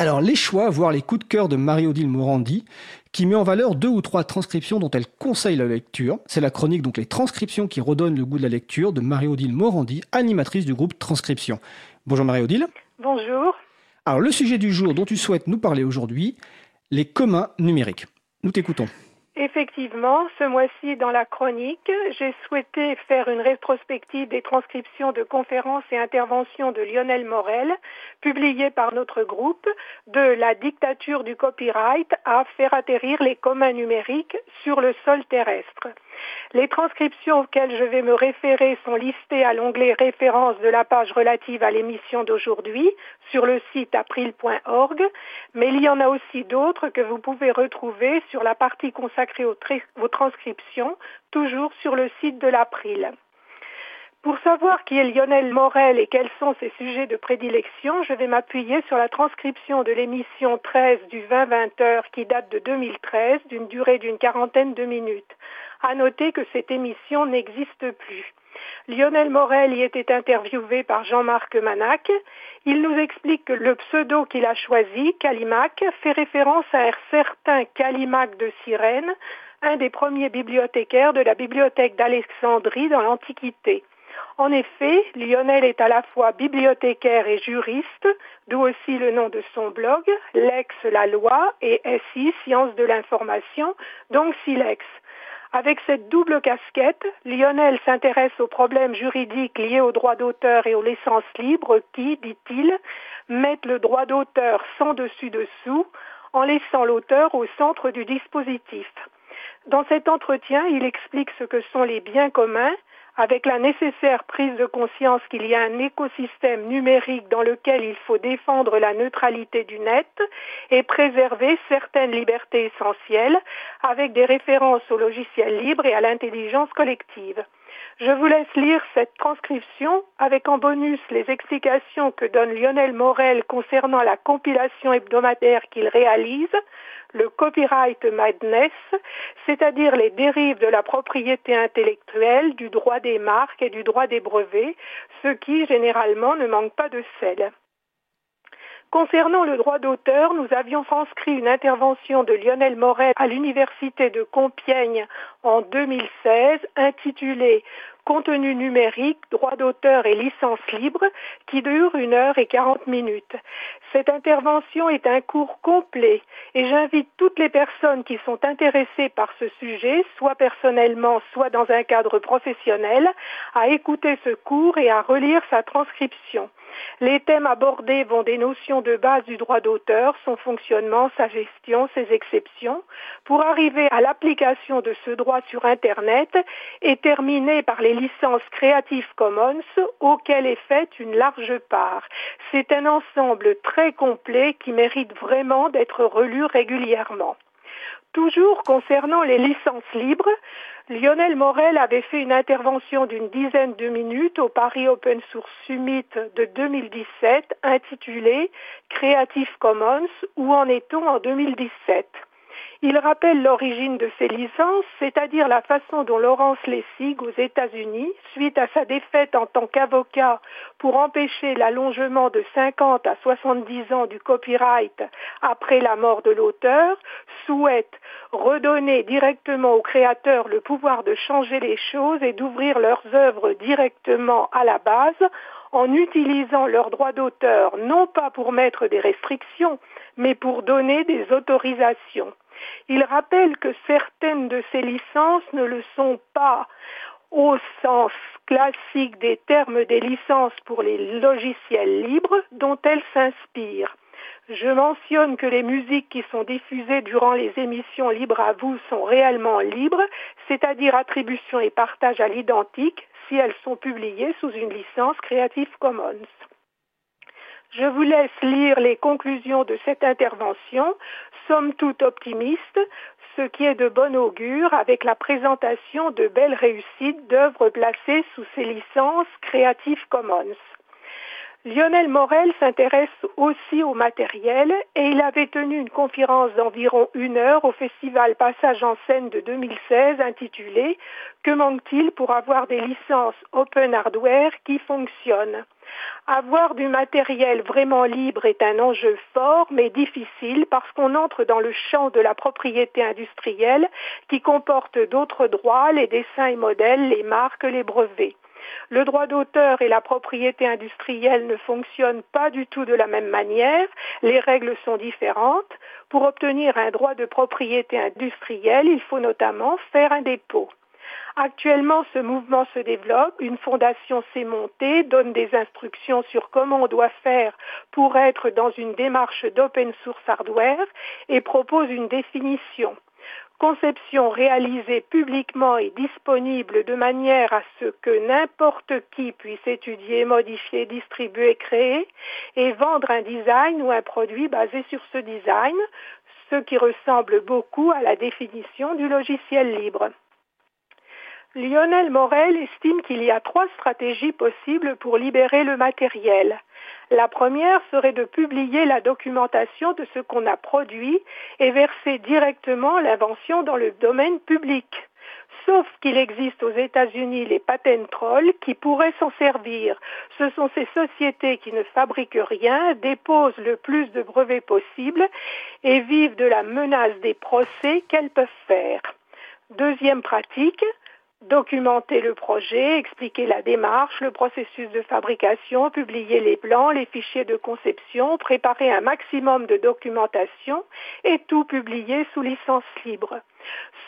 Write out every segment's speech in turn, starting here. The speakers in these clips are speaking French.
Alors, les choix, voire les coups de cœur de Marie-Odile Morandi, qui met en valeur deux ou trois transcriptions dont elle conseille la lecture. C'est la chronique, donc les transcriptions qui redonnent le goût de la lecture, de Marie-Odile Morandi, animatrice du groupe Transcription. Bonjour Marie-Odile. Bonjour. Alors, le sujet du jour dont tu souhaites nous parler aujourd'hui, les communs numériques. Nous t'écoutons. Effectivement, ce mois-ci, dans la chronique, j'ai souhaité faire une rétrospective des transcriptions de conférences et interventions de Lionel Morel, publiées par notre groupe, de la dictature du copyright à faire atterrir les communs numériques sur le sol terrestre. Les transcriptions auxquelles je vais me référer sont listées à l'onglet référence de la page relative à l'émission d'aujourd'hui sur le site april.org, mais il y en a aussi d'autres que vous pouvez retrouver sur la partie consacrée aux, transcriptions, toujours sur le site de l'April. Pour savoir qui est Lionel Morel et quels sont ses sujets de prédilection, je vais m'appuyer sur la transcription de l'émission 13 du 20-20 heures qui date de 2013 d'une durée d'une quarantaine de minutes. À noter que cette émission n'existe plus. Lionel Morel y était interviewé par Jean-Marc Manac. Il nous explique que le pseudo qu'il a choisi, Calimac, fait référence à un certain Calimac de Cyrène, un des premiers bibliothécaires de la bibliothèque d'Alexandrie dans l'Antiquité. En effet, Lionel est à la fois bibliothécaire et juriste, d'où aussi le nom de son blog, Lex la loi et SI, Sciences de l'information, donc Silex. Avec cette double casquette, Lionel s'intéresse aux problèmes juridiques liés aux droits d'auteur et aux licences libres qui, dit-il, mettent le droit d'auteur sans dessus-dessous en laissant l'auteur au centre du dispositif. Dans cet entretien, il explique ce que sont les biens communs, avec la nécessaire prise de conscience qu'il y a un écosystème numérique dans lequel il faut défendre la neutralité du net et préserver certaines libertés essentielles avec des références au logiciel libre et à l'intelligence collective. Je vous laisse lire cette transcription avec en bonus les explications que donne Lionel Morel concernant la compilation hebdomadaire qu'il réalise, le copyright madness, c'est-à-dire les dérives de la propriété intellectuelle, du droit des marques et du droit des brevets, ce qui généralement ne manque pas de sel. Concernant le droit d'auteur, nous avions transcrit une intervention de Lionel Morel à l'Université de Compiègne en 2016 intitulée Contenu numérique, droit d'auteur et licence libre qui dure une heure et quarante minutes. Cette intervention est un cours complet et j'invite toutes les personnes qui sont intéressées par ce sujet, soit personnellement, soit dans un cadre professionnel, à écouter ce cours et à relire sa transcription. Les thèmes abordés vont des notions de base du droit d'auteur, son fonctionnement, sa gestion, ses exceptions, pour arriver à l'application de ce droit sur Internet et terminer par les licences Creative Commons auxquelles est faite une large part. C'est un ensemble très complet qui mérite vraiment d'être relu régulièrement. Toujours concernant les licences libres, Lionel Morel avait fait une intervention d'une dizaine de minutes au Paris Open Source Summit de 2017 intitulée Creative Commons, où en est-on en 2017 il rappelle l'origine de ces licences, c'est-à-dire la façon dont Laurence Lessig, aux États-Unis, suite à sa défaite en tant qu'avocat pour empêcher l'allongement de 50 à 70 ans du copyright après la mort de l'auteur, souhaite redonner directement aux créateurs le pouvoir de changer les choses et d'ouvrir leurs œuvres directement à la base en utilisant leurs droits d'auteur non pas pour mettre des restrictions, mais pour donner des autorisations. Il rappelle que certaines de ces licences ne le sont pas au sens classique des termes des licences pour les logiciels libres dont elles s'inspirent. Je mentionne que les musiques qui sont diffusées durant les émissions Libres à vous sont réellement libres, c'est-à-dire attribution et partage à l'identique si elles sont publiées sous une licence Creative Commons. Je vous laisse lire les conclusions de cette intervention, somme toute optimiste, ce qui est de bon augure avec la présentation de belles réussites d'œuvres placées sous ces licences Creative Commons. Lionel Morel s'intéresse aussi au matériel et il avait tenu une conférence d'environ une heure au festival Passage en scène de 2016 intitulée Que manque-t-il pour avoir des licences open hardware qui fonctionnent? Avoir du matériel vraiment libre est un enjeu fort mais difficile parce qu'on entre dans le champ de la propriété industrielle qui comporte d'autres droits, les dessins et modèles, les marques, les brevets. Le droit d'auteur et la propriété industrielle ne fonctionnent pas du tout de la même manière, les règles sont différentes. Pour obtenir un droit de propriété industrielle, il faut notamment faire un dépôt. Actuellement, ce mouvement se développe, une fondation s'est montée, donne des instructions sur comment on doit faire pour être dans une démarche d'open source hardware et propose une définition conception réalisée publiquement et disponible de manière à ce que n'importe qui puisse étudier, modifier, distribuer, créer et vendre un design ou un produit basé sur ce design, ce qui ressemble beaucoup à la définition du logiciel libre. Lionel Morel estime qu'il y a trois stratégies possibles pour libérer le matériel. La première serait de publier la documentation de ce qu'on a produit et verser directement l'invention dans le domaine public. Sauf qu'il existe aux États-Unis les patent trolls qui pourraient s'en servir. Ce sont ces sociétés qui ne fabriquent rien, déposent le plus de brevets possible et vivent de la menace des procès qu'elles peuvent faire. Deuxième pratique, documenter le projet, expliquer la démarche, le processus de fabrication, publier les plans, les fichiers de conception, préparer un maximum de documentation et tout publier sous licence libre.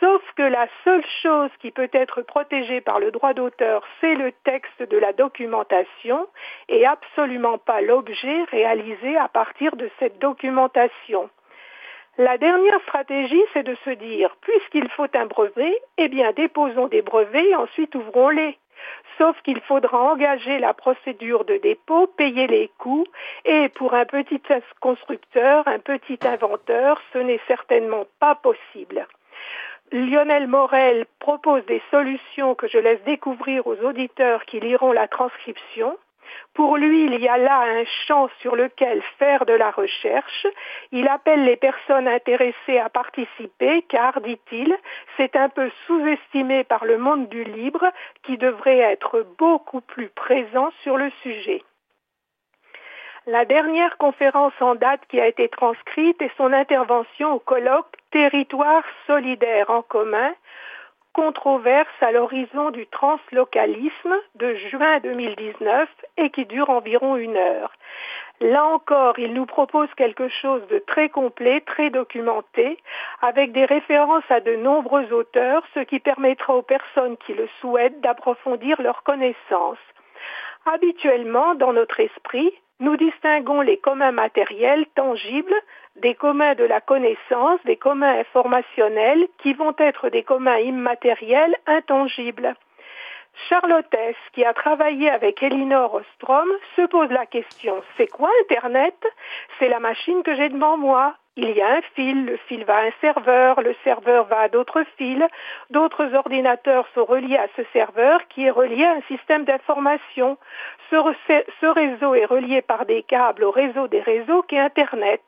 Sauf que la seule chose qui peut être protégée par le droit d'auteur, c'est le texte de la documentation et absolument pas l'objet réalisé à partir de cette documentation. La dernière stratégie, c'est de se dire, puisqu'il faut un brevet, eh bien déposons des brevets et ensuite ouvrons-les. Sauf qu'il faudra engager la procédure de dépôt, payer les coûts, et pour un petit constructeur, un petit inventeur, ce n'est certainement pas possible. Lionel Morel propose des solutions que je laisse découvrir aux auditeurs qui liront la transcription. Pour lui, il y a là un champ sur lequel faire de la recherche. Il appelle les personnes intéressées à participer car, dit-il, c'est un peu sous-estimé par le monde du libre qui devrait être beaucoup plus présent sur le sujet. La dernière conférence en date qui a été transcrite est son intervention au colloque Territoire solidaire en commun controverse à l'horizon du translocalisme de juin 2019 et qui dure environ une heure. Là encore, il nous propose quelque chose de très complet, très documenté, avec des références à de nombreux auteurs, ce qui permettra aux personnes qui le souhaitent d'approfondir leurs connaissances. Habituellement, dans notre esprit, nous distinguons les communs matériels tangibles des communs de la connaissance, des communs informationnels qui vont être des communs immatériels intangibles. Charlotte S., qui a travaillé avec Elinor Ostrom, se pose la question, c'est quoi Internet? C'est la machine que j'ai devant moi il y a un fil, le fil va à un serveur, le serveur va à d'autres fils, d'autres ordinateurs sont reliés à ce serveur qui est relié à un système d'information. Ce, réseau est relié par des câbles au réseau des réseaux qui est Internet.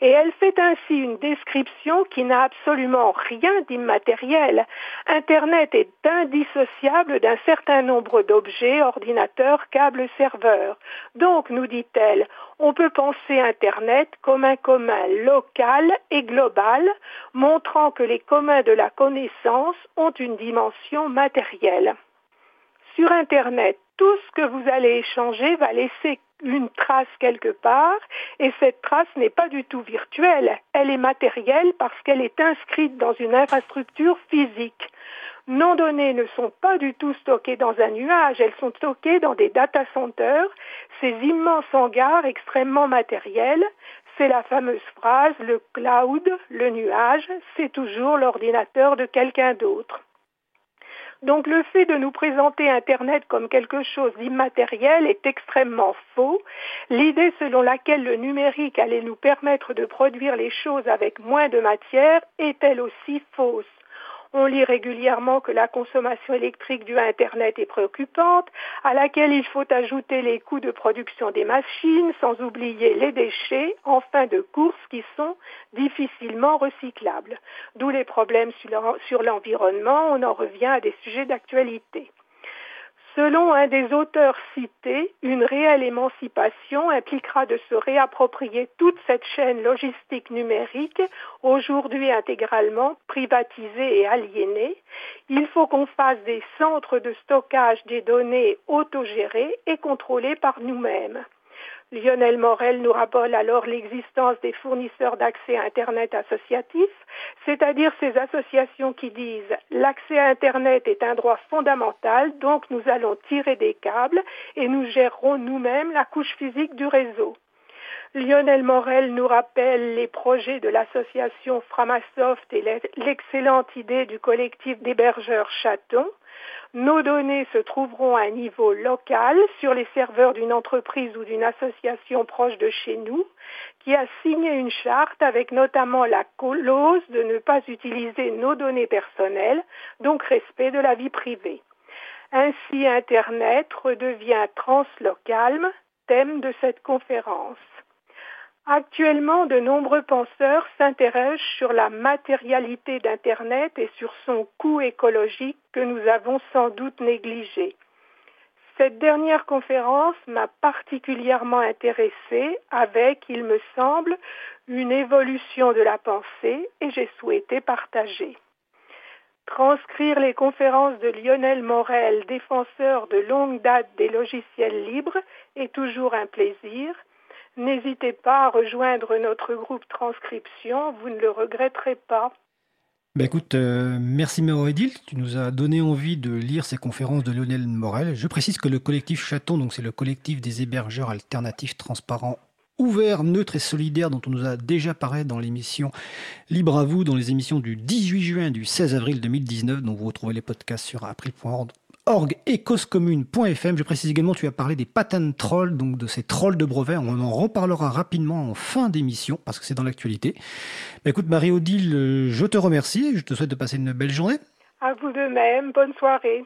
Et elle fait ainsi une description qui n'a absolument rien d'immatériel. Internet est indissociable d'un certain nombre d'objets, ordinateurs, câbles, serveurs. Donc, nous dit-elle, on peut penser Internet comme un commun local et global, montrant que les communs de la connaissance ont une dimension matérielle. Sur Internet, tout ce que vous allez échanger va laisser une trace quelque part et cette trace n'est pas du tout virtuelle, elle est matérielle parce qu'elle est inscrite dans une infrastructure physique non données ne sont pas du tout stockées dans un nuage, elles sont stockées dans des data centers, ces immenses hangars extrêmement matériels. C'est la fameuse phrase, le cloud, le nuage, c'est toujours l'ordinateur de quelqu'un d'autre. Donc le fait de nous présenter Internet comme quelque chose d'immatériel est extrêmement faux. L'idée selon laquelle le numérique allait nous permettre de produire les choses avec moins de matière est elle aussi fausse On lit régulièrement que la consommation électrique du Internet est préoccupante, à laquelle il faut ajouter les coûts de production des machines, sans oublier les déchets en fin de course qui sont difficilement recyclables. D'où les problèmes sur l'environnement, on en revient à des sujets d'actualité. Selon un des auteurs cités, une réelle émancipation impliquera de se réapproprier toute cette chaîne logistique numérique, aujourd'hui intégralement privatisée et aliénée. Il faut qu'on fasse des centres de stockage des données autogérés et contrôlés par nous-mêmes. Lionel Morel nous rappelle alors l'existence des fournisseurs d'accès à Internet associatifs, c'est-à-dire ces associations qui disent l'accès à Internet est un droit fondamental, donc nous allons tirer des câbles et nous gérerons nous-mêmes la couche physique du réseau. Lionel Morel nous rappelle les projets de l'association Framasoft et l'excellente idée du collectif d'hébergeurs Chaton. Nos données se trouveront à un niveau local sur les serveurs d'une entreprise ou d'une association proche de chez nous qui a signé une charte avec notamment la clause de ne pas utiliser nos données personnelles, donc respect de la vie privée. Ainsi, Internet redevient translocal, thème de cette conférence. Actuellement, de nombreux penseurs s'interrogent sur la matérialité d'Internet et sur son coût écologique que nous avons sans doute négligé. Cette dernière conférence m'a particulièrement intéressée avec, il me semble, une évolution de la pensée et j'ai souhaité partager. Transcrire les conférences de Lionel Morel, défenseur de longue date des logiciels libres, est toujours un plaisir N'hésitez pas à rejoindre notre groupe transcription, vous ne le regretterez pas. Bah écoute, euh, merci Méro Edil, tu nous as donné envie de lire ces conférences de Lionel Morel. Je précise que le collectif Chaton, donc c'est le collectif des hébergeurs alternatifs transparents ouvert, neutre et solidaire dont on nous a déjà parlé dans l'émission Libre à vous, dans les émissions du 18 juin et du 16 avril 2019, dont vous retrouvez les podcasts sur april.org org et. Je précise également, tu as parlé des patent trolls, donc de ces trolls de brevets. On en reparlera rapidement en fin d'émission parce que c'est dans l'actualité. Bah, écoute, Marie-Odile, je te remercie. Je te souhaite de passer une belle journée. À vous de même. Bonne soirée.